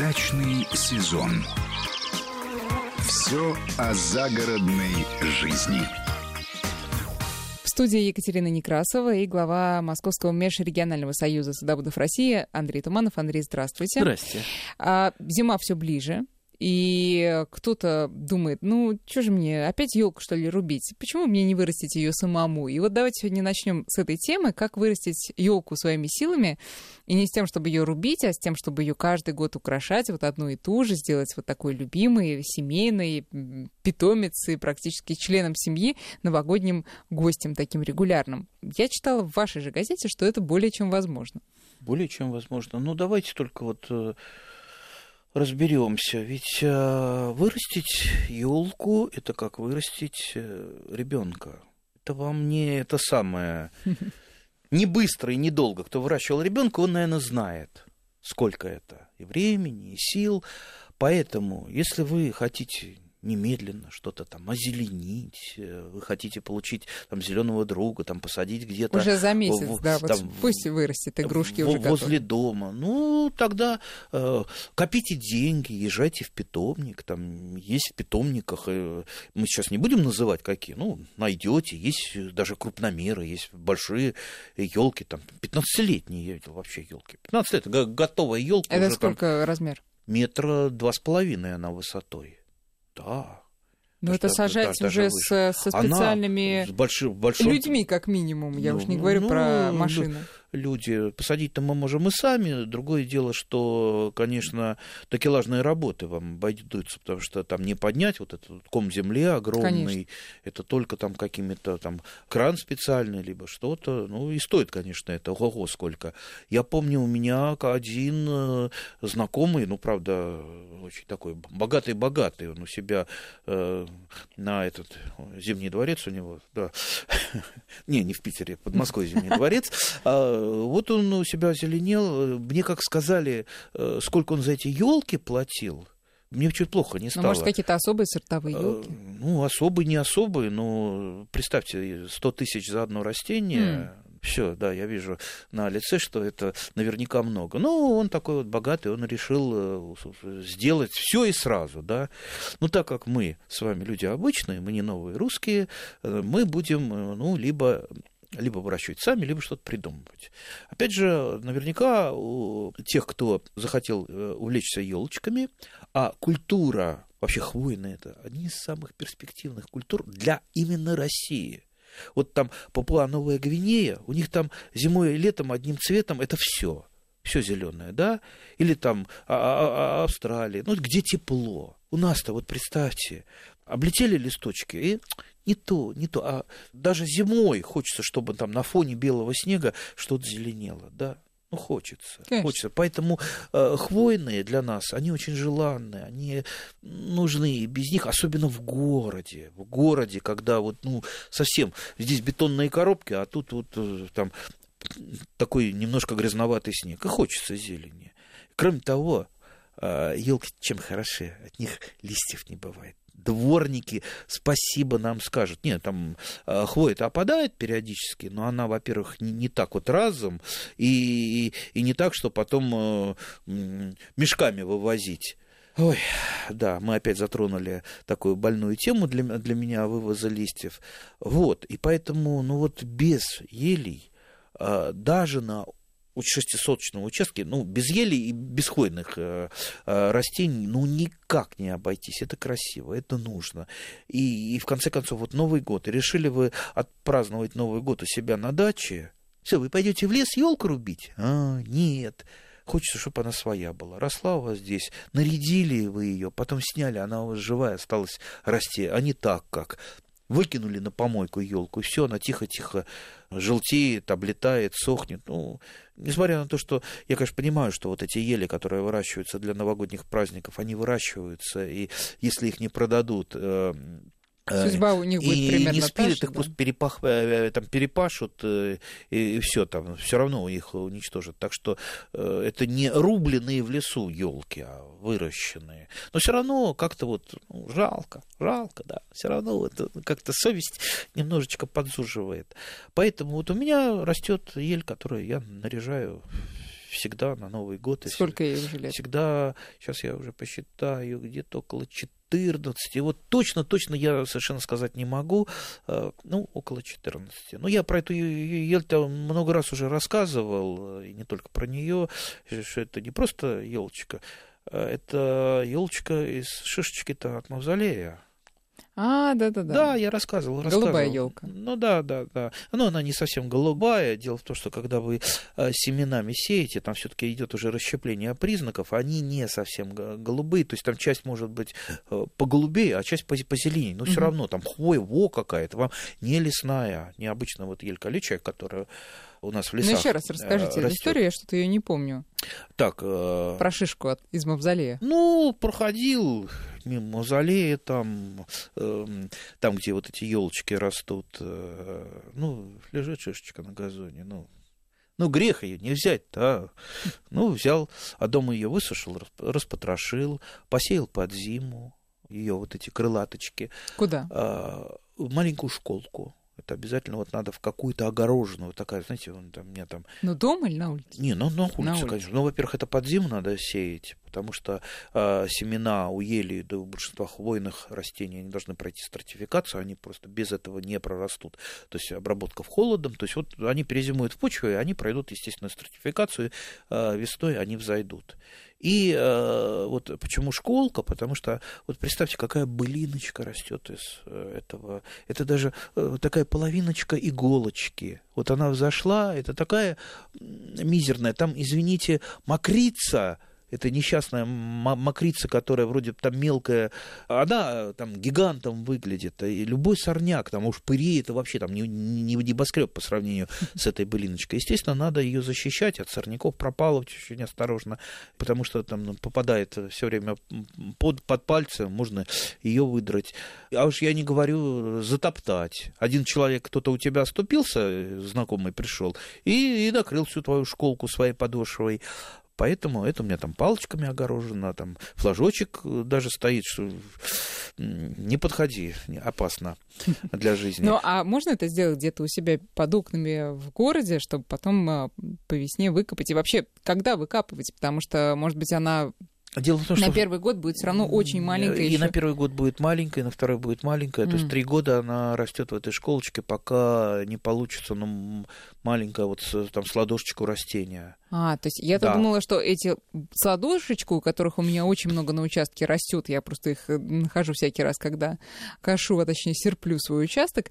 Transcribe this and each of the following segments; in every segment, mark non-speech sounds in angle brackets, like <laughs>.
Дачный сезон. Все о загородной жизни. В студии Екатерина Некрасова и глава Московского межрегионального союза садоводов России Андрей Туманов. Андрей, здравствуйте. Здрасте. А, зима все ближе. И кто-то думает, ну, что же мне, опять елку, что ли, рубить? Почему мне не вырастить ее самому? И вот давайте сегодня начнем с этой темы, как вырастить елку своими силами, и не с тем, чтобы ее рубить, а с тем, чтобы ее каждый год украшать, вот одну и ту же, сделать вот такой любимой, семейной, питомицей, практически членом семьи, новогодним гостем таким регулярным. Я читала в вашей же газете, что это более чем возможно. Более чем возможно. Ну, давайте только вот э, разберемся. Ведь э, вырастить елку это как вырастить э, ребенка. Это вам не это самое <laughs> не быстро и недолго. Кто выращивал ребенка, он, наверное, знает, сколько это и времени, и сил. Поэтому, если вы хотите немедленно что-то там озеленить, э, вы хотите получить там зеленого друга, там посадить где-то. Уже за месяц, в, да, там, вот пусть вырастет игрушки в, уже Возле готовы. дома. Ну, тогда э, копите деньги, езжайте в питомник, там есть в питомниках, э, мы сейчас не будем называть какие, ну, найдете, есть даже крупномеры, есть большие елки, там, 15-летние, я видел вообще елки. 15 лет, готовая елка. Это сколько там, размер? Метра два с половиной она высотой. Да. Ну, это сажать да, уже с, со специальными с большим, большим... людьми, как минимум. Я ну, уж не говорю ну, про машины люди. Посадить-то мы можем и сами. Другое дело, что, конечно, такелажные работы вам обойдутся, потому что там не поднять вот этот ком земли огромный. Конечно. Это только там какими-то там кран специальный, либо что-то. Ну, и стоит, конечно, это ого сколько. Я помню, у меня один э, знакомый, ну, правда, очень такой богатый-богатый, он у себя э, на этот Зимний дворец у него, да, <laughs> не, не в Питере, под Москвой Зимний дворец, а вот он у себя озеленел. Мне как сказали, э, сколько он за эти елки платил. Мне чуть плохо не стало. Ну, может, какие-то особые сортовые елки? Э, ну, особые, не особые, но представьте, 100 тысяч за одно растение. Mm. Все, да, я вижу на лице, что это наверняка много. Но он такой вот богатый, он решил э, сделать все и сразу, да. Ну, так как мы с вами люди обычные, мы не новые русские, мы будем, ну, либо либо выращивать сами, либо что-то придумывать. Опять же, наверняка у тех, кто захотел э, увлечься елочками, а культура, вообще хвойная, это одни из самых перспективных культур для именно России. Вот там Папуа Новая Гвинея, у них там зимой и летом одним цветом это все все зеленое, да, или там а, а, а, Австралия, ну где тепло. У нас-то вот представьте, облетели листочки и не то, не то. А даже зимой хочется, чтобы там на фоне белого снега что-то зеленело, да. Ну, хочется. Конечно. Хочется. Поэтому э, хвойные для нас, они очень желанные, они нужны. И без них, особенно в городе. В городе, когда вот, ну, совсем здесь бетонные коробки, а тут вот э, там такой немножко грязноватый снег. И хочется зелени. Кроме того, э, елки чем хороши? От них листьев не бывает дворники спасибо нам скажут. Нет, там э, хвоя-то опадает периодически, но она, во-первых, не, не так вот разом, и, и не так, что потом э, мешками вывозить. Ой, да, мы опять затронули такую больную тему для, для меня вывоза листьев. Вот, и поэтому, ну вот без елей, э, даже на шестисоточного участка, ну, без ели и без хвойных э, э, растений, ну, никак не обойтись. Это красиво, это нужно. И, и в конце концов, вот Новый год. Решили вы отпраздновать Новый год у себя на даче. Все, вы пойдете в лес елку рубить? А, нет. Хочется, чтобы она своя была. Росла у вас здесь, нарядили вы ее, потом сняли, она у вас живая осталась расти, а не так, как выкинули на помойку елку, и все, она тихо-тихо желтеет, облетает, сохнет. Ну, несмотря на то, что я, конечно, понимаю, что вот эти ели, которые выращиваются для новогодних праздников, они выращиваются, и если их не продадут э, Судьба у них будет и примерно не спилят, же, их да? просто перепах, э, э, там, перепашут, и, и все там, все равно их уничтожат. Так что это не рубленные в лесу елки, а выращенные. Но все равно как-то вот ну, жалко, жалко, да. Все равно это как-то совесть немножечко подзуживает. Поэтому вот у меня растет ель, которую я наряжаю всегда на Новый год. Сколько ей уже лет? Всегда, сейчас я уже посчитаю, где-то около 14. Вот точно-точно я совершенно сказать не могу. Э, Ну, около 14. Ну, я про эту ель много раз уже рассказывал, и не только про нее, что это не просто елочка, это елочка из шишечки-то от мавзолея. А, да-да-да. Да, я рассказывал, рассказывал. Голубая елка. Ну да, да, да. Но она не совсем голубая. Дело в том, что когда вы э, семенами сеете, там все-таки идет уже расщепление признаков, они не совсем голубые. То есть там часть может быть э, поголубее, а часть позеленее. Но все Мгм. равно там хвоя во какая-то, вам не лесная, необычно вот ель колючая, которая у нас в Ну, лесах еще раз расскажите эту растет. историю, я что-то ее не помню. Так, э, Про шишку от- из мавзолея. ну, проходил мимо мавзолея, там, эм, там, где вот эти елочки растут, э, ну, лежит шишечка на газоне, ну, ну, грех ее не взять-то, а. Ну, взял, а дома ее высушил, расп- распотрошил, посеял под зиму, ее вот эти крылаточки, Куда? а, в маленькую школку. Это обязательно вот надо в какую-то огороженную, такая, знаете, вон там, у меня там Ну, дома или на улице? не, ну на улице, улице. конечно. Ну, во-первых, это под зиму надо сеять, потому что э, семена у ели, да у большинства хвойных растений, они должны пройти стратификацию, они просто без этого не прорастут. То есть обработка в холодом, то есть вот они перезимуют в почве, и они пройдут естественную стратификацию, э, весной они взойдут. И э, вот почему школка? Потому что вот представьте, какая былиночка растет из э, этого. Это даже э, такая половиночка иголочки. Вот она взошла, это такая мизерная. Там, извините, мокрица. Это несчастная мокрица, которая вроде там мелкая, она там гигантом выглядит. И любой сорняк, там уж пыри, это вообще там не, не небоскреб по сравнению с этой былиночкой. Естественно, надо ее защищать от сорняков, пропалывать очень осторожно, потому что там ну, попадает все время под, под пальцы, можно ее выдрать. А уж я не говорю затоптать. Один человек, кто-то у тебя оступился, знакомый пришел, и, и накрыл всю твою школку своей подошвой. Поэтому это у меня там палочками огорожено, там флажочек э, даже стоит, что не подходи, опасно для жизни. Ну, а можно это сделать где-то у себя под окнами в городе, чтобы потом а, по весне выкопать? И вообще, когда выкапывать? Потому что, может быть, она Дело в том, на что первый год будет все равно очень маленькая И еще. на первый год будет маленькая, и на второй будет маленькая. То есть три года она растет в этой школочке, пока не получится ну, маленькая вот там с ладошечку растения. А, то есть я-то Да. думала, что эти садушечку, у которых у меня очень много на участке растет, я просто их э, нахожу всякий раз, когда кашу, а точнее серплю свой участок,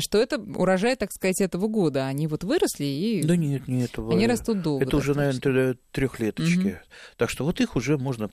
что это урожай, так сказать, этого года. Они вот выросли и Да нет, нет, они растут долго. Это уже, достаточно. наверное, трехлеточки. Мгм. Так что вот их уже можно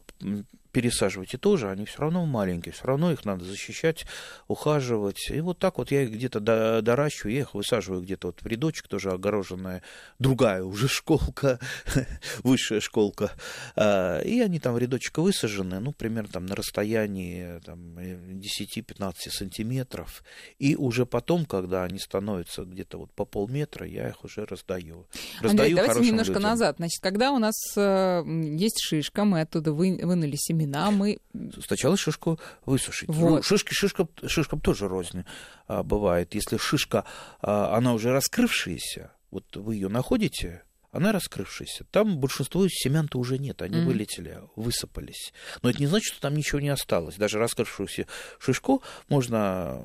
пересаживать. И тоже они все равно маленькие, все равно их надо защищать, ухаживать. И вот так вот я их где-то до- доращиваю, я их высаживаю где-то вот в рядочек, тоже огороженная, другая уже школка, <laughs> высшая школка. А, И они там в рядочек высажены, ну, примерно там на расстоянии там, э, 10-15 сантиметров. И уже потом, когда они становятся где-то вот по полметра, я их уже раздаю. Андрей, Раздаю давайте хорошим немножко людям. назад. Значит, когда у нас э, есть шишка, мы оттуда вы- вынули семена, мы... Сначала шишку высушить. Вот. Ну, шишки, шишка, шишкам тоже рознь а, бывает. Если шишка, а, она уже раскрывшаяся, вот вы ее находите, она раскрывшаяся. Там большинство семян-то уже нет, они Мгм. вылетели, высыпались. Но это не значит, что там ничего не осталось. Даже раскрывшуюся шишку можно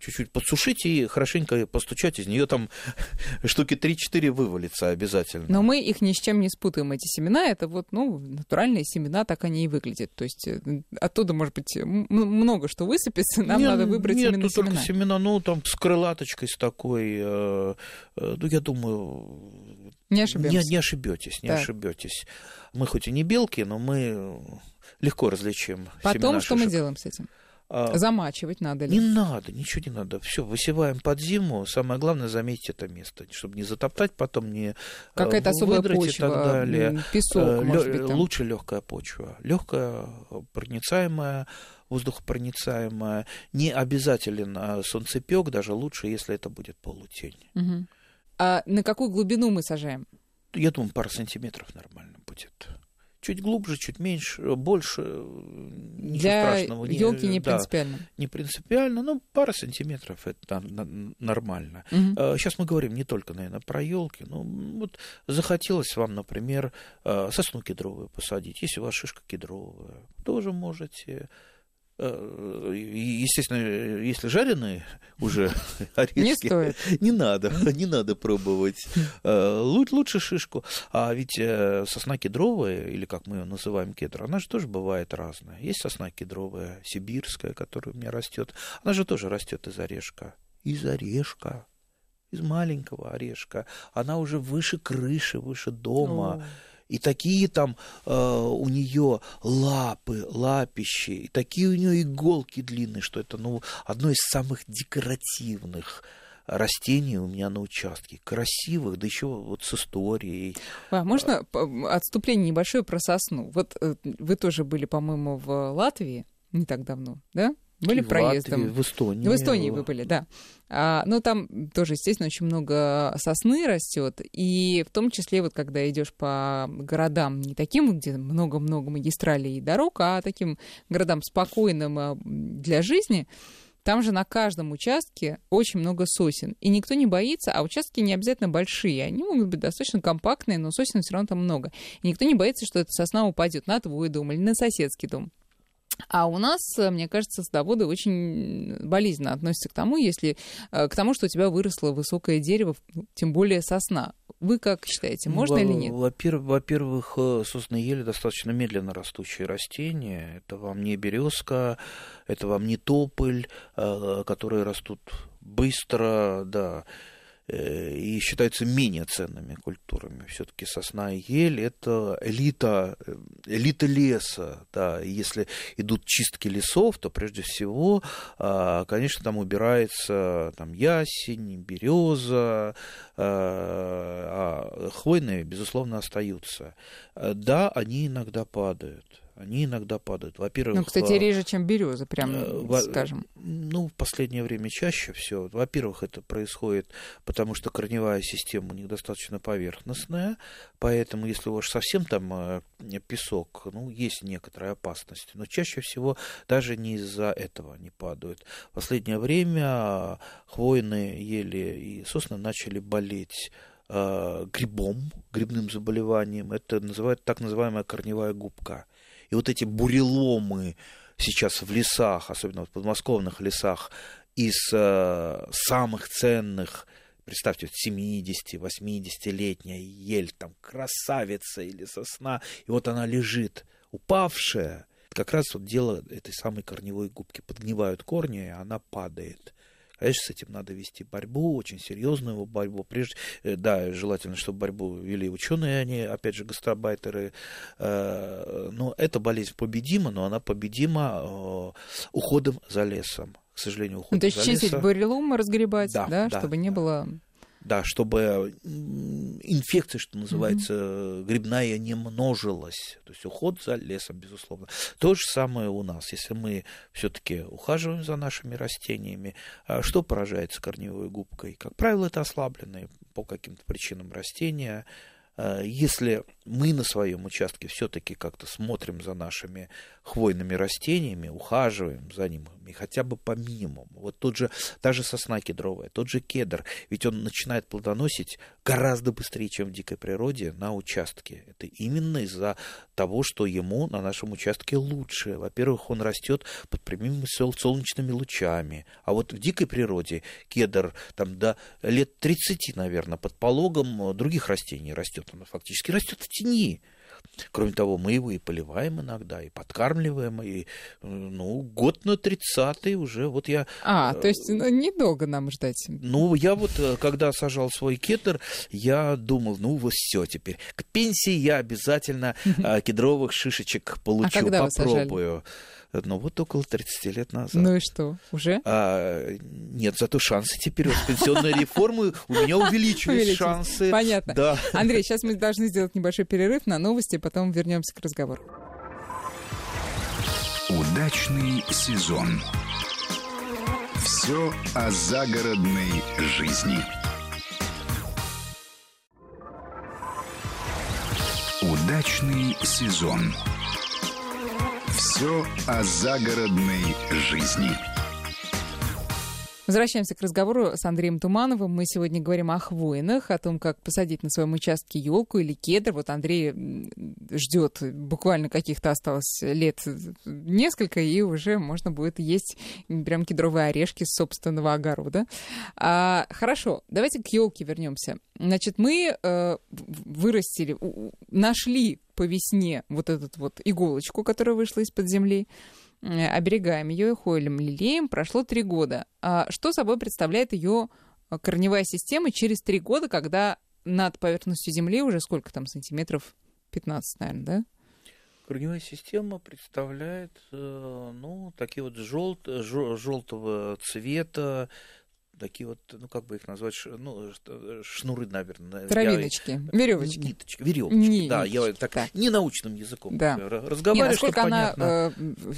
чуть-чуть подсушить и хорошенько постучать. Из нее там <laughs> штуки 3-4 вывалится обязательно. Но мы их ни с чем не спутаем, эти семена. Это вот, ну, натуральные семена, так они и выглядят. То есть э, оттуда, может быть, много что высыпется, нам Не, надо выбрать нет, именно тут только семена. семена, ну, там, с крылаточкой, с такой, э, э, ну, я думаю, Не ошибемся. не, не ошибетесь, не Так. ошибетесь. Мы хоть и не белки, но мы легко различим Потом что мы шишек. делаем с этим? А, Замачивать надо ли? не надо, ничего не надо. Все, высеваем под зиму. Самое главное заметить это место, чтобы не затоптать, потом не э, Какая-то особая выдрать и почва, так далее. песок, Э, может лё- быть, там. Лучше легкая почва. Легкая, проницаемая, воздухопроницаемая. Не обязателен а, солнцепек, даже лучше, если это будет полутень. Мгм. А на какую глубину мы сажаем? Я думаю, пара сантиметров нормально будет. чуть глубже, чуть меньше, больше, ничего Для страшного. елки не да, принципиально. не принципиально, ну, пара сантиметров это нормально. Мгм. Сейчас мы говорим не только, наверное, про елки. Ну, вот захотелось вам, например, э, сосну кедровую посадить. Если у вас шишка кедровая, тоже можете. Э, Естественно, если жареные уже <laughs> орешки, Не стоит. <laughs> не надо, <laughs> не надо пробовать. Э, лу- Лучше шишку. А ведь э, сосна кедровая, или как мы ее называем кедр, она же тоже бывает разная. Есть сосна кедровая, сибирская, которая у меня растет. Она же тоже растет из орешка. Из орешка. Из маленького орешка. Она уже выше крыши, выше дома. О. И такие там э, у нее лапы, лапищи, и такие у нее иголки длинные, что это ну, одно из самых декоративных растений у меня на участке. Красивых, да еще вот с историей. А можно п- отступление небольшое про сосну? Вот э, вы тоже были, по-моему, в Латвии не так давно, да? Были И в проездом. Латвии, в Эстонии. В Эстонии вы были, да. А, ну, там тоже, естественно, очень много сосны растет. И в том числе, вот когда идешь по городам, не таким, где много-много магистралей и дорог, а таким городам спокойным а, для жизни, там же на каждом участке очень много сосен. И никто не боится, а участки не обязательно большие. Они могут быть достаточно компактные, но сосен все равно там много. И никто не боится, что эта сосна упадет на твой дом или на соседский дом. А у нас, э, мне кажется, садоводы очень болезненно относятся к тому, если э, к тому, что у тебя выросло высокое дерево, ну, тем более сосна. Вы как считаете, можно Ну, или нет? Во-первых, э, сосны ели достаточно медленно растущие растения. Это вам не березка, это вам не тополь, которые растут быстро, да, и считаются менее ценными культурами. Все-таки сосна и ель это элита, э, элита леса. Да. И Если идут чистки лесов, то прежде всего, а, конечно, там убирается там, ясень, береза, а хвойные, безусловно, остаются. Э, Да, они иногда падают. Они иногда падают. Во-первых, Ну, кстати, а, реже, чем береза, прям э, во- скажем. ну, в последнее время чаще все. Во-первых, это происходит потому, что корневая система у них достаточно поверхностная, поэтому если у вас совсем там э, песок, ну, есть некоторая опасность. Но чаще всего даже не из-за этого они падают. В последнее время хвойные ели и сосны начали болеть э, грибом, грибным заболеванием. Это называют так называемая корневая губка. И вот эти буреломы сейчас в лесах, особенно в подмосковных лесах, из э, самых ценных, представьте, 70-80-летняя ель, там красавица или сосна, и вот она лежит, упавшая, как раз вот дело этой самой корневой губки. Подгнивают корни, и она падает. Конечно, с этим надо вести борьбу, очень серьезную борьбу. Прежде, э, да, желательно, чтобы борьбу вели ученые, они, опять же, гастробайтеры. Э, Но эта болезнь победима, но она победима э, уходом за лесом. К сожалению, уходом Ну, то есть за чистить лесом. буреломы, разгребать, Да, да, да, чтобы не да. было... Да, чтобы инфекция, что называется, грибная не множилась. То есть уход за лесом, безусловно. То же самое у нас. Если мы все-таки ухаживаем за нашими растениями, а что поражается корневой губкой? Как правило, это ослабленные по каким-то причинам растения. А Если мы на своем участке все-таки как-то смотрим за нашими хвойными растениями, ухаживаем за ними хотя бы по минимуму. Вот тот же, та же сосна кедровая, тот же кедр, ведь он начинает плодоносить гораздо быстрее, чем в дикой природе на участке. Это именно из-за того, что ему на нашем участке лучше. Во-первых, он растет под прямыми сол- солнечными лучами. А вот в дикой природе кедр там до лет 30, наверное, под пологом других растений растет. Он фактически растет в тени. Кроме того, мы его и поливаем иногда, и подкармливаем, и, э, ну, год на 30 уже, вот я А, то есть ну, недолго нам ждать. ну, я вот, э, когда сажал свой кедр, я думал, ну, вот все теперь. К пенсии я обязательно <laughs> э, кедровых шишечек получу, А когда вы сажали? Ну, вот около 30 лет назад. Ну и что, уже? А, нет, зато шансы теперь вот с пенсионной реформы у меня увеличились Увеличились. шансы. Понятно. Да. Андрей, сейчас мы должны сделать небольшой перерыв на новости, потом вернемся к разговору. Удачный сезон. Все о загородной жизни. Удачный сезон. Все о загородной жизни. Возвращаемся к разговору с Андреем Тумановым. Мы сегодня говорим о хвойных, о том, как посадить на своем участке елку или кедр. Вот Андрей ждет буквально каких-то осталось лет несколько, и уже можно будет есть прям кедровые орешки с собственного огорода. А, хорошо, давайте к елке вернемся. Значит, мы э, вырастили, нашли по весне вот эту вот иголочку, которая вышла из-под земли. Э, оберегаем ее и хойлем, лелеем. Прошло три года. А что собой представляет ее э, корневая система через три года, когда над поверхностью Земли уже сколько там сантиметров? 15, наверное, да? Корневая система представляет, э, ну, такие вот желт, желтого цвета, такие вот, ну как бы их назвать, ну, шнуры, наверное. Травиночки, я, веревочки. Ниточки, веревочки, не, да, я так, так не научным языком да. разговариваю, не, насколько она э,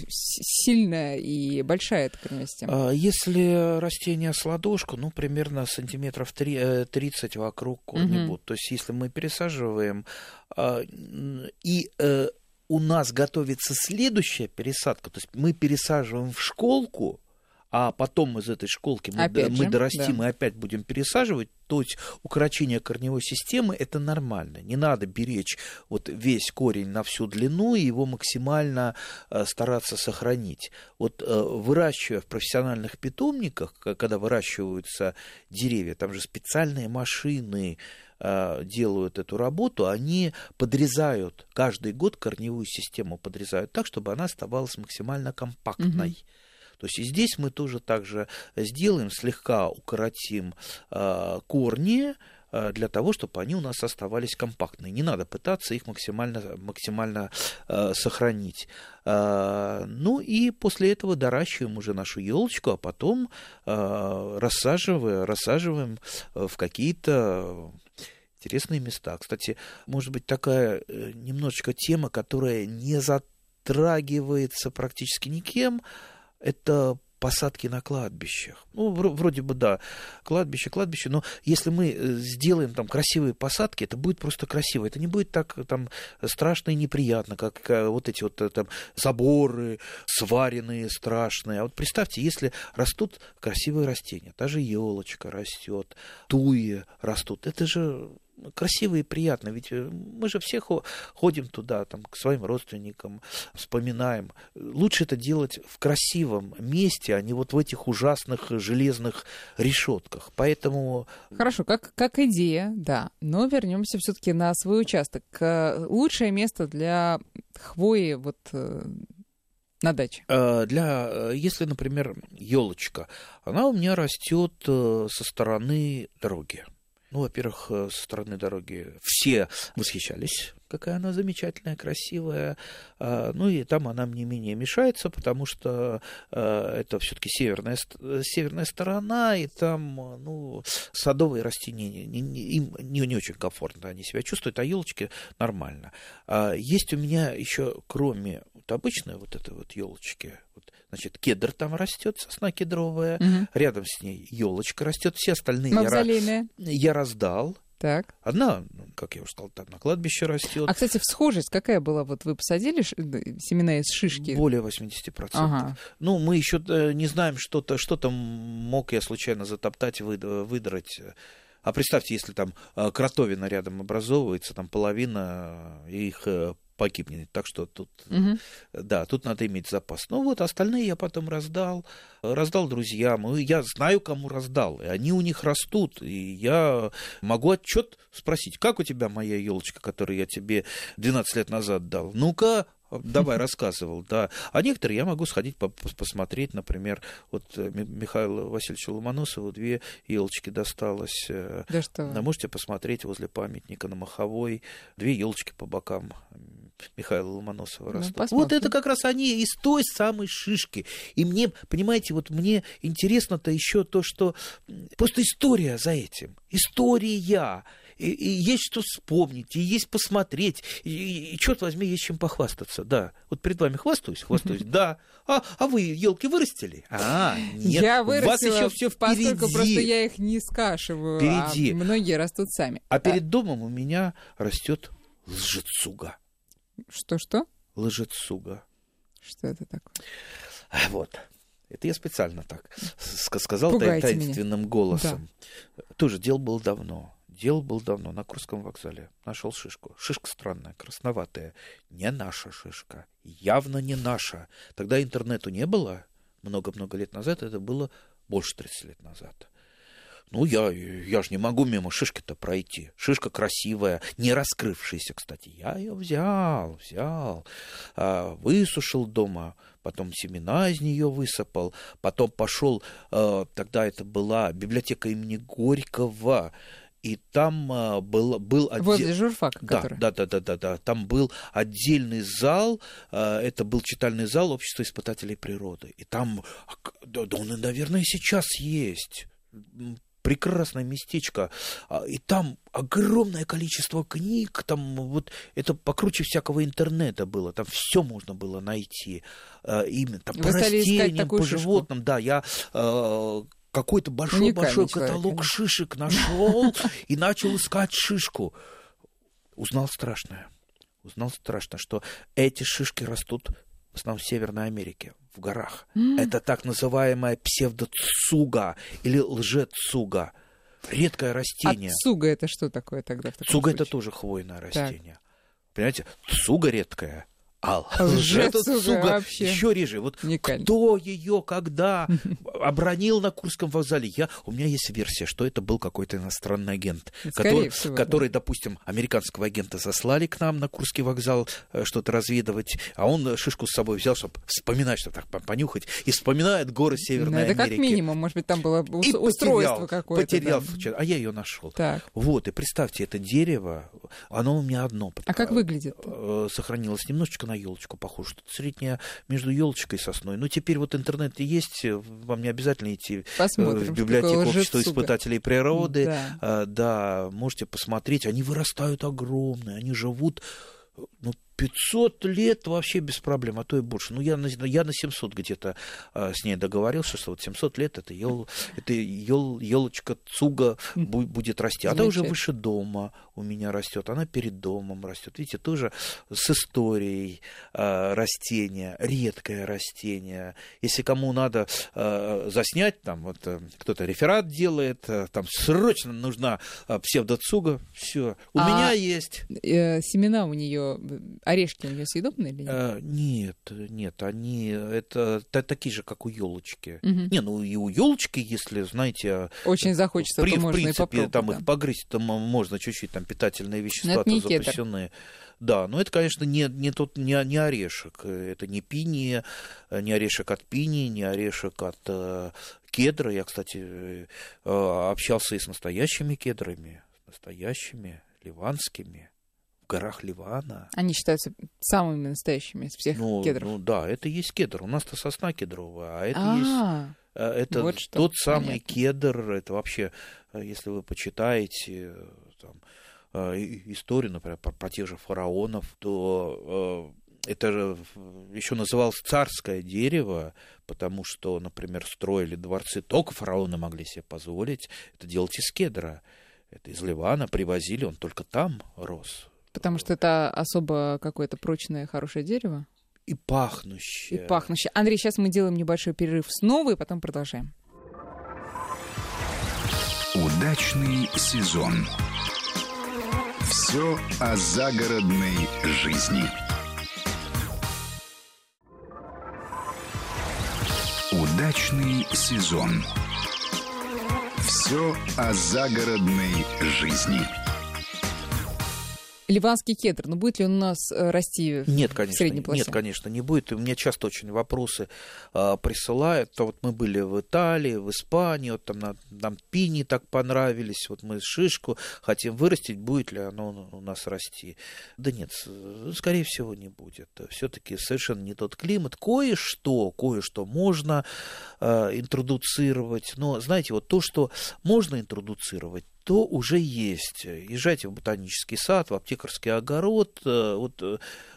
сильная и большая эта корневая а, Если растение с ладошку, ну, примерно сантиметров 3, 30 э, вокруг корни угу. То есть, если мы пересаживаем, э, и э, у нас готовится следующая пересадка, то есть мы пересаживаем в школку, а потом из этой школки мы, опять мы же, дорастим да. и опять будем пересаживать, то есть укорочение корневой системы это нормально. Не надо беречь вот весь корень на всю длину и его максимально э, стараться сохранить. Вот э, выращивая в профессиональных питомниках, когда выращиваются деревья, там же специальные машины, э, делают эту работу, они подрезают каждый год корневую систему подрезают так, чтобы она оставалась максимально компактной. Угу. То есть и здесь мы тоже также сделаем, слегка укоротим э, корни, э, для того, чтобы они у нас оставались компактные. Не надо пытаться их максимально, максимально э, сохранить. Ну и после этого доращиваем уже нашу елочку, а потом рассаживаем, рассаживаем в какие-то интересные места. Кстати, может быть такая немножечко тема, которая не затрагивается практически никем, это посадки на кладбищах. Ну, вроде бы да, кладбище, кладбище, но если мы э, сделаем там красивые посадки, это будет просто красиво. Это не будет так там страшно и неприятно, как э, вот эти вот э, там заборы сваренные, страшные. А вот представьте, если растут красивые растения, та же елочка растет, туи растут, это же красиво и приятно. Ведь э, мы же все ходим туда, там, к своим родственникам, вспоминаем. Лучше это делать в красивом месте, а не вот в этих ужасных железных решетках. Поэтому... Хорошо, как, как идея, да. Но вернемся все-таки на свой участок. Лучшее место для хвои вот э, на даче? Э, для, если, например, елочка, она у меня растет со стороны дороги. Ну, во-первых, э, со стороны дороги все восхищались, какая она замечательная, красивая. А, ну и там она мне менее мешается, потому что э, это все-таки северная, северная сторона, и там ну, садовые растения им не, не очень комфортно они себя чувствуют, а елочки нормально. А есть у меня еще, кроме вот обычной вот этой вот елочки, Значит, кедр там растет, сосна кедровая, угу. рядом с ней елочка растет, все остальные я, я раздал. Так. Одна, ну, как я уже сказал, там на кладбище растет. А, кстати, всхожесть какая была? Вот вы посадили семена из шишки? Более 80%. Ага. Ну, мы еще э, не знаем, что-то, что-то мог я случайно затоптать, выдрать. А представьте, если там э, кротовина рядом образовывается, там половина их э, погибнет. Так что тут, угу. да, тут надо иметь запас. Ну вот, остальные я потом раздал, раздал друзьям. Я знаю, кому раздал. И они у них растут. И я могу отчет спросить, как у тебя моя елочка, которую я тебе 12 лет назад дал? Ну-ка, давай рассказывал, да. А некоторые я могу сходить посмотреть, например, вот э, Михаилу Васильевичу Ломоносову две елочки досталось. Э, да что? Можете посмотреть возле памятника на Маховой две елочки по бокам Михаила Ломоносова ну, растут. Вот это как раз они из той самой шишки. И мне, понимаете, вот мне интересно-то еще то, что просто история за этим. История и, и есть что вспомнить, и есть посмотреть, и, и, черт возьми, есть чем похвастаться, да. Вот перед вами хвастаюсь, хвастаюсь, да. А, а вы елки вырастили? А, нет, я вырастила, вас еще все впереди. Поскольку просто я их не скашиваю, а впереди. а многие растут сами. А перед домом у меня растет лжецуга. Что-что? Лжецуга. Что это такое? Вот. Это я специально так сказал Пугайте таинственным меня. голосом. Тоже дело было давно. Дело было давно на Курском вокзале. Нашел шишку. Шишка странная, красноватая. Не наша шишка. Явно не наша. Тогда интернету не было. Много-много лет назад. Это было больше 30 лет назад. Ну, я, я же не могу мимо шишки-то пройти. Шишка красивая, не раскрывшаяся, кстати. Я ее взял, взял, а, высушил дома, потом семена из нее высыпал, потом пошел, а, тогда это была библиотека имени Горького, и там а, был, был отдел... Возле журфака, да, который... да, да, да, да, да. Там был отдельный зал, а, это был читальный зал Общества испытателей природы. И там, да, да он, наверное, сейчас есть прекрасное местечко, а, и там огромное количество книг, там вот это покруче всякого интернета было, там все можно было найти, а, именно там Вы по растениям, по шишку? животным, да, я а, какой-то большой-большой каталог конечно. шишек нашел и начал искать шишку. Узнал страшное. Узнал страшно, что эти шишки растут в основном в Северной Америке, в горах. Mm. Это так называемая псевдоцуга или лжецуга. Редкое растение. А цуга это что такое тогда? Цуга это тоже хвойное растение. Так. Понимаете, цуга редкая, а лжецуга еще реже. Вот Уникально. кто ее когда <laughs> обронил на Курском вокзале? Я, у меня есть версия, что это был какой-то иностранный агент, который, всего, который да. допустим, американского агента заслали к нам на Курский вокзал э, что-то разведывать, а он шишку с собой взял, чтобы вспоминать, чтобы так понюхать, и вспоминает горы Северной ну, это Америки. как минимум, может быть, там было и устройство какое-то. Потерял, да. а я ее нашел. Так. Вот, и представьте, это дерево, оно у меня одно. А как выглядит? Э, сохранилось немножечко на елочку похоже, что-то среднее между елочкой и сосной. Ну, теперь вот интернет есть, вам не обязательно идти Посмотрим, в библиотеку общества испытателей природы. Да. А, да, можете посмотреть, они вырастают огромные, они живут ну, 500 лет вообще без проблем, а то и больше. Ну, я на, я на 700 где-то а, с ней договорился, что вот 700 лет это, ел, это ел, елочка цуга бу, будет расти. Она уже выше дома у меня растет, она перед домом растет. Видите, тоже с историей а, растения, редкое растение. Если кому надо а, заснять, там вот э, кто-то реферат делает, а, там срочно нужна а, псевдоцуга, все. У а меня есть. Э, семена у нее Орешки у нее съедобные или нет? А, нет, нет, они это такие же, как у елочки. Угу. Не, ну и у елочки, если, знаете, очень захочется, при, то можно в принципе, и там да. их погрызть, там можно чуть-чуть там питательные вещества не запрещенные. Да, но это, конечно, не, не тот не, не орешек. Это не пини, не орешек от пини, не орешек от э, кедра. Я, кстати, э, общался и с настоящими кедрами, с настоящими ливанскими горах Ливана. Они считаются самыми настоящими из всех ну, кедров. Ну да, это есть кедр. У нас-то сосна кедровая, а это А-а-а. есть это вот что, тот самый понятно. кедр. Это вообще, если вы почитаете там, историю, например, про, про тех же фараонов, то это же еще называлось царское дерево, потому что, например, строили дворцы, только фараоны могли себе позволить это делать из кедра. Это из Ливана привозили, он только там рос. Потому что это особо какое-то прочное, хорошее дерево. И пахнущее. И пахнущее. Андрей, сейчас мы делаем небольшой перерыв снова и потом продолжаем. Удачный сезон. Все о загородной жизни. Удачный сезон. Все о загородной жизни. Ливанский кедр, но будет ли он у нас э, расти нет, в конечно, средней полосе? Нет, конечно, не будет. И мне часто очень вопросы а, присылают. То вот мы были в Италии, в Испании, вот там нам, нам пини так понравились, вот мы шишку хотим вырастить, будет ли оно у нас расти. Да нет, скорее всего, не будет. Все-таки совершенно не тот климат. Кое-что, кое-что можно а, интродуцировать, но, знаете, вот то, что можно интродуцировать, то уже есть. Езжайте в ботанический сад, в аптекарский огород, вот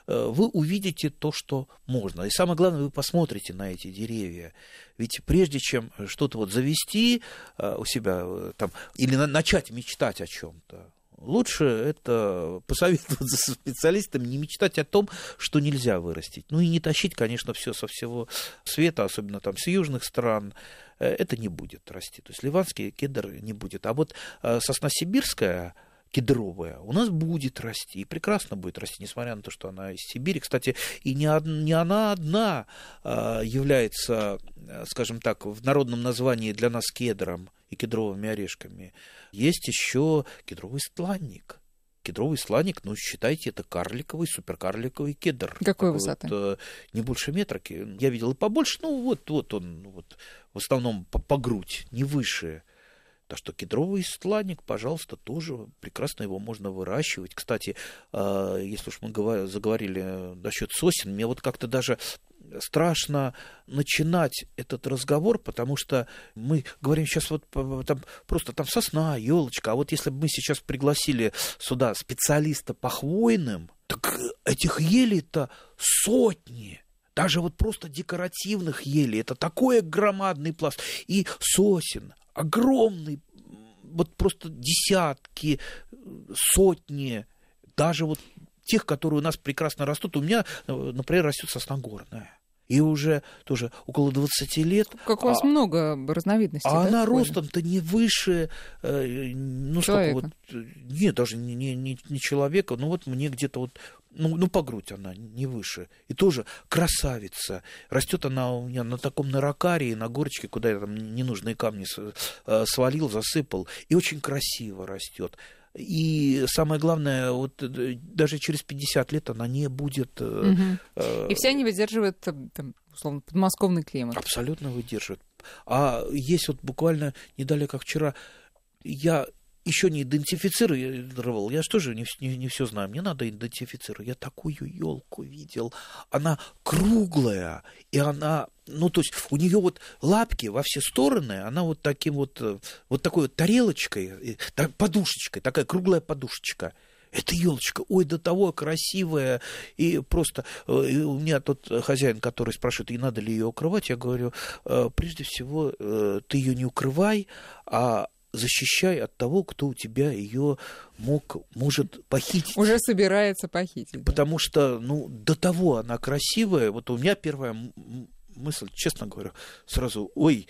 вы увидите то, что можно. И самое главное, вы посмотрите на эти деревья. Ведь прежде чем что-то вот завести у себя там, или начать мечтать о чем-то, Лучше это посоветоваться со специалистами, не мечтать о том, что нельзя вырастить. Ну и не тащить, конечно, все со всего света, особенно там с южных стран. Э, это не будет расти. То есть ливанский кедр не будет. А вот э, сосна сибирская, кедровая у нас будет расти, и прекрасно будет расти, несмотря на то, что она из Сибири. Кстати, и не, не она одна а, является, скажем так, в народном названии для нас кедром и кедровыми орешками. Есть еще кедровый стланник. Кедровый сланик, ну, считайте, это карликовый, суперкарликовый кедр. Какой высоты? Вот, не больше метра. Я видел и побольше, ну, вот, вот он, вот, в основном по, по грудь, не выше. Так что кедровый стланник, пожалуйста, тоже прекрасно его можно выращивать. Кстати, а, если уж мы заговорили насчет сосен, мне вот как-то даже страшно начинать этот разговор, потому что мы говорим сейчас вот там, просто там сосна, елочка, а вот если бы мы сейчас пригласили сюда специалиста по хвойным, так этих елей-то сотни. Даже вот просто декоративных елей, это такой громадный пласт, и сосен, огромный, вот просто десятки, сотни, даже вот тех, которые у нас прекрасно растут. У меня, например, растет сосна горная. И уже тоже около 20 лет. Как у вас а, много разновидностей. А да, она ростом-то не выше, э, ну, человека. вот, нет, даже не, не, не человека, ну вот мне где-то вот ну, ну, по грудь она, не выше. И тоже красавица. Растет она у меня на таком наракарии, на горочке, куда я там ненужные камни э, свалил, засыпал. И очень красиво растет. И самое главное, вот э, даже через 50 лет она не будет... Угу. Э, и все они выдерживают, там, условно, подмосковный климат. Абсолютно выдерживают. А есть вот буквально не далее, как вчера, я еще не идентифицировал, я же тоже не, не, не все знаю, мне надо идентифицировать. Я такую елку видел, она круглая, и она, ну, то есть у нее вот лапки во все стороны, она вот таким вот, э, вот такой вот тарелочкой, подушечкой, такая круглая подушечка. Это елочка, ой, до того красивая, и просто э, и у меня тот хозяин, который спрашивает, и надо ли ее укрывать, я говорю, э, прежде всего, ты ее не укрывай, а защищай от того, кто у тебя ее мог, может похитить. Уже собирается похитить. Потому да? что, ну, до того она красивая. Вот у меня первая мысль, честно говоря, сразу, ой,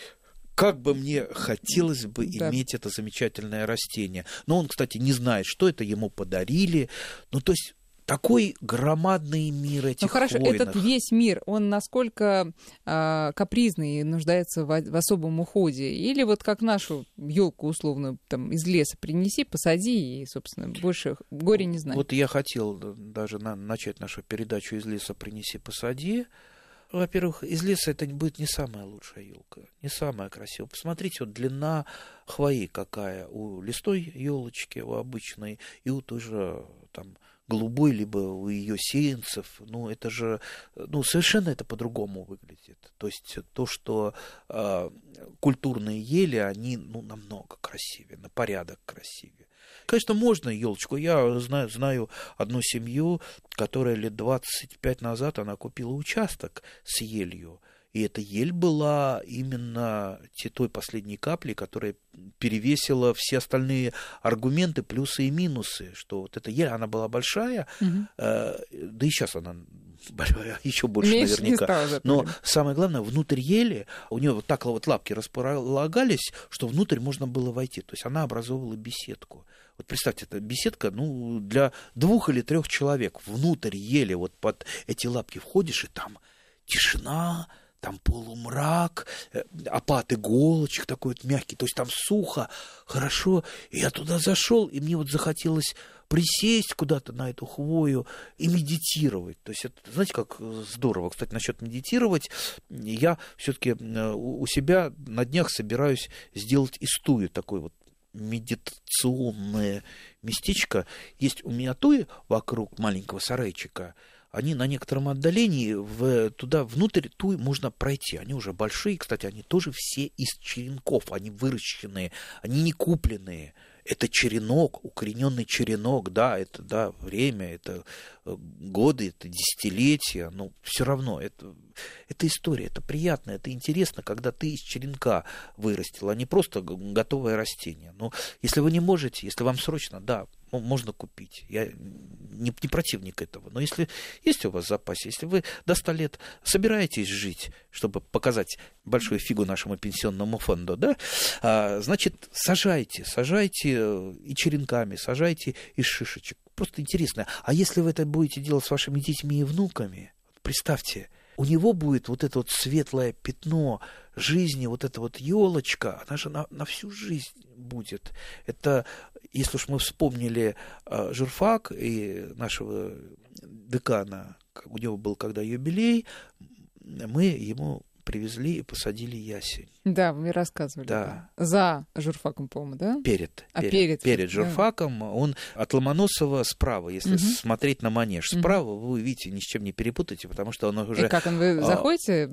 как бы мне хотелось бы да. иметь это замечательное растение. Но он, кстати, не знает, что это ему подарили. Ну, то есть такой громадный мир этих Ну хорошо, хвойных. этот весь мир, он насколько э, капризный и нуждается в, в особом уходе? Или вот как нашу елку условно там из леса принеси, посади и, собственно, больше горе не знаю. Вот я хотел даже на, начать нашу передачу из леса принеси, посади. Во-первых, из леса это будет не самая лучшая елка, не самая красивая. Посмотрите, вот длина хвои какая у листой елочки, у обычной, и у той же там голубой, либо у ее сеянцев, ну, это же, ну, совершенно это по-другому выглядит. То есть то, что э, культурные ели, они, ну, намного красивее, на порядок красивее. Конечно, можно елочку. Я знаю, знаю одну семью, которая лет 25 назад она купила участок с елью. И эта ель была именно той последней каплей, которая перевесила все остальные аргументы, плюсы и минусы, что вот эта ель, она была большая, угу. э, да и сейчас она <laughs> еще больше Меньше наверняка. Но самое главное, внутрь ели, у нее вот так вот лапки располагались, что внутрь можно было войти. То есть она образовывала беседку. Вот представьте, это беседка, ну, для двух или трех человек. Внутрь ели, вот под эти лапки входишь, и там тишина, там полумрак, э, опад иголочек такой вот мягкий, то есть там сухо, хорошо. И я туда зашел, и мне вот захотелось присесть куда-то на эту хвою и медитировать. То есть, это, знаете, как здорово. Кстати, насчет медитировать, я все-таки э, у себя на днях собираюсь сделать истую такой вот медитационное местечко. Есть у меня туи вокруг маленького сарайчика, они на некотором отдалении, в, туда внутрь туй можно пройти. Они уже большие, кстати, они тоже все из черенков, они выращенные, они не купленные. Это черенок, укорененный черенок, да, это да, время, это годы, это десятилетия, но все равно это, это история, это приятно, это интересно, когда ты из черенка вырастил, а не просто готовое растение. Но если вы не можете, если вам срочно, да, можно купить. Я не, не противник этого. Но если есть у вас в запасе, если вы до 100 лет собираетесь жить, чтобы показать большую фигу нашему пенсионному фонду, да, а, значит, сажайте, сажайте и черенками, сажайте из шишечек. Просто интересно. А если вы это будете делать с вашими детьми и внуками, представьте, у него будет вот это вот светлое пятно жизни, вот эта вот елочка, она же на, на всю жизнь будет. Это если уж мы вспомнили э, журфак и нашего декана, у него был когда юбилей, мы ему привезли и посадили ясень. Да, вы мне рассказывали. Да. За журфаком, по-моему, да? Перед. А перед, перед. Перед да. журфаком. Он от Ломоносова справа, если угу. смотреть на манеж. Справа угу. вы видите, ни с чем не перепутаете, потому что он уже... И как он, вы заходите,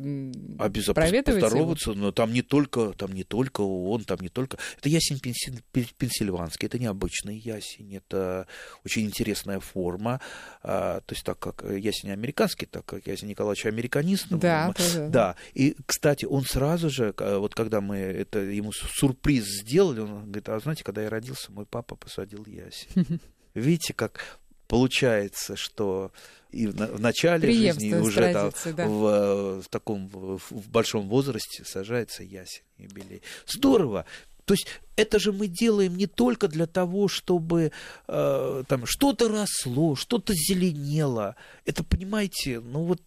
а, поздороваться, его? но там не только, там не только он, там не только... Это ясень пенсиль... пенсильванский, это необычный ясень, это очень интересная форма. А, то есть так как ясень американский, так как ясень Николаевич американист. Да, мы... да, да. И, кстати, он сразу же, вот когда мы это ему сюрприз сделали, он говорит, а знаете, когда я родился, мой папа посадил ясень. <laughs> Видите, как получается, что и в, начале жизни, и уже там, да. в, в таком в, большом возрасте сажается ясень юбилей. Здорово. То есть это же мы делаем не только для того, чтобы э, там что-то росло, что-то зеленело. Это, понимаете, ну вот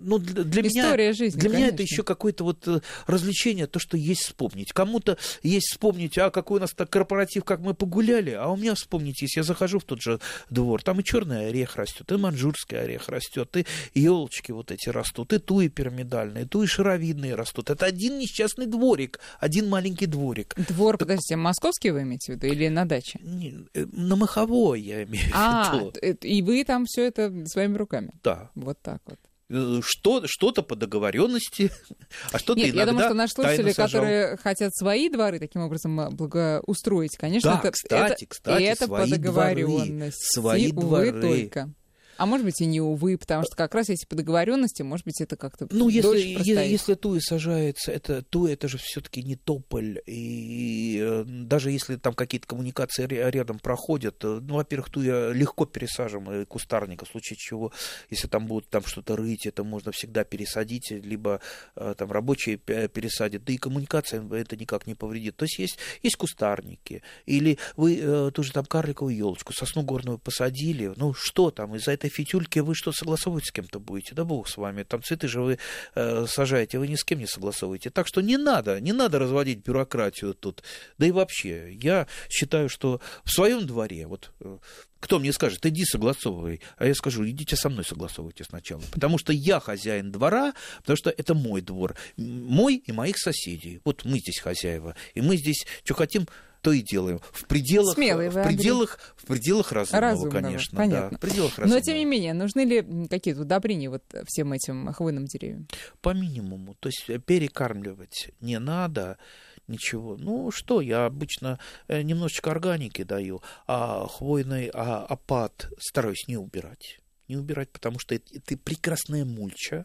ну, для, История меня, жизни, для конечно. меня это еще какое-то вот э, развлечение, то, что есть вспомнить. Кому-то есть вспомнить, а какой у нас так корпоратив, как мы погуляли, а у меня вспомнить, если я захожу в тот же двор, там и черный орех растет, и манжурский орех растет, и елочки вот эти растут, и туи пирамидальные, туи шаровидные растут. Это один несчастный дворик, один маленький дворик. Двор, так... подождите, московский вы имеете в виду или на даче? Не, э, на Маховой я имею в виду. А, и вы там все это своими руками? Да. Вот так вот что, что-то по договоренности, <laughs> а что-то Нет, иногда я думаю, что наши слушатели, которые хотят свои дворы таким образом э, благоустроить, конечно, да, это, кстати, это, кстати, это свои по договоренности. Дворы, свои дворы. только. А может быть и не увы, потому что как раз если по договоренности, может быть, это как-то ну, если, если, если туи сажается, это туи это же все-таки не тополь. И э, даже если там какие-то коммуникации рядом проходят, э, ну, во-первых, туя легко пересаживаем кустарника, в случае чего, если там будут там что-то рыть, это можно всегда пересадить, либо э, там рабочие пересадят, да и коммуникация это никак не повредит. То есть есть, есть кустарники, или вы тоже там карликовую елочку, сосну горную посадили, ну что там, из-за этой этой фитюльке вы что, согласовывать с кем-то будете? Да бог с вами. Там цветы же вы э, сажаете, вы ни с кем не согласовываете. Так что не надо, не надо разводить бюрократию тут. Да и вообще, я считаю, что в своем дворе, вот э, кто мне скажет, иди согласовывай, а я скажу, идите со мной согласовывайте сначала, потому что я хозяин двора, потому что это мой двор, мой и моих соседей. Вот мы здесь хозяева, и мы здесь что хотим, то и делаем. В пределах, Смелый в пределах, в пределах разумного, разумного конечно. Понятно. Да, в пределах разумного. Но, тем не менее, нужны ли какие-то удобрения вот всем этим хвойным деревьям? По минимуму. То есть перекармливать не надо ничего. Ну что, я обычно э, немножечко органики даю, а хвойный а опад стараюсь не убирать. Не убирать, потому что это, это прекрасная мульча, Э,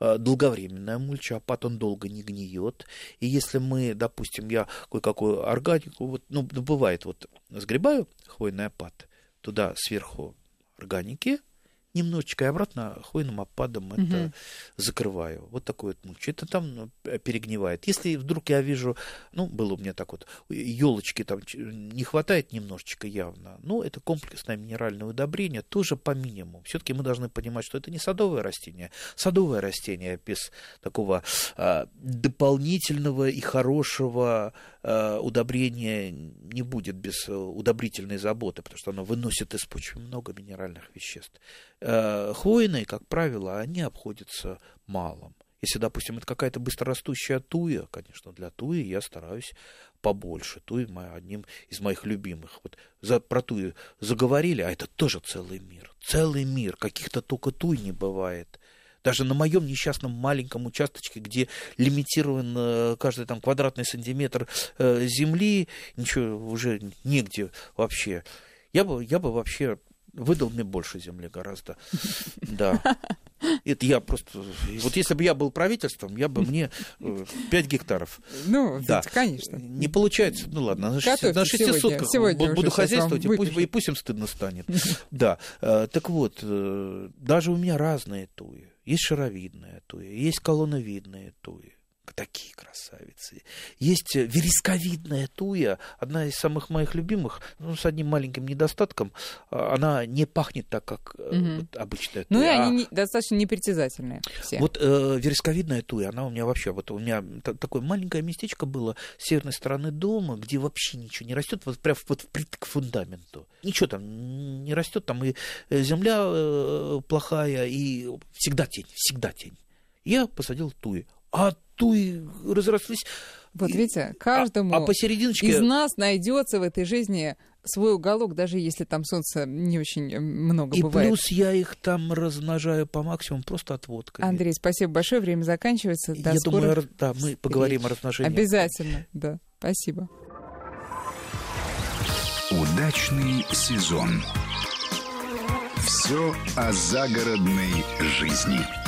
долговременная мульча, опад он долго не гниет. И если мы, допустим, я кое-какую органику, вот, ну, бывает, вот сгребаю хвойный опад, туда сверху органики, немножечко и обратно хвойным опадом угу. это закрываю. Вот такой вот мульч. Это там ну, перегнивает. Если вдруг я вижу, ну, было у меня так вот, елочки там не хватает немножечко явно, ну, это комплексное минеральное удобрение, тоже по минимуму. Все-таки мы должны понимать, что это не садовое растение. Садовое растение без такого а, дополнительного и хорошего а, удобрения не будет без удобрительной заботы, потому что оно выносит из почвы много минеральных веществ. Э, хвойные, как правило, они обходятся малым. Если, допустим, это какая-то быстрорастущая туя, конечно, для туи я стараюсь побольше. Туи одним из моих любимых. Вот за, про туи заговорили, а это тоже целый мир. Целый мир. Каких-то только туй не бывает. Даже на моем несчастном маленьком участочке, где лимитирован э, каждый там квадратный сантиметр э, земли, ничего уже негде вообще. Я бы, я бы вообще выдал мне больше земли гораздо. <laughs> Да. Это я просто... Вот если бы я был правительством, я бы мне 5 гектаров. Ну, да. конечно. Не получается. Ну ладно, на 6, на 6 сегодня, сутках сегодня буду хозяйствовать, и пусть, и пусть им стыдно станет. <laughs> Да. Так вот, даже у меня разные туи. Есть шаровидная туя, есть колонновидная туя такие красавицы. Есть э, вересковидная туя, одна из самых моих любимых, ну, с одним маленьким недостатком. А, она не пахнет так, как угу. вот, обычная туя. Ну, и они а... достаточно непритязательные все. Вот э, вересковидная туя, она у меня вообще, вот у меня такое маленькое местечко было с северной стороны дома, где вообще ничего не растет, вот прям вот впритык к фундаменту. Ничего там не растет, там и э, земля э, плохая, и всегда тень, всегда тень. Я посадил туи. А туи разрослись. Вот видите, каждому а, а посерединочке... из нас найдется в этой жизни свой уголок, даже если там солнца не очень много и бывает. И плюс я их там размножаю по максимуму просто отводкой. Андрей, спасибо большое, время заканчивается. До я думаю, да, мы поговорим о размножении. Обязательно, да. Спасибо. Удачный сезон. Все о загородной жизни.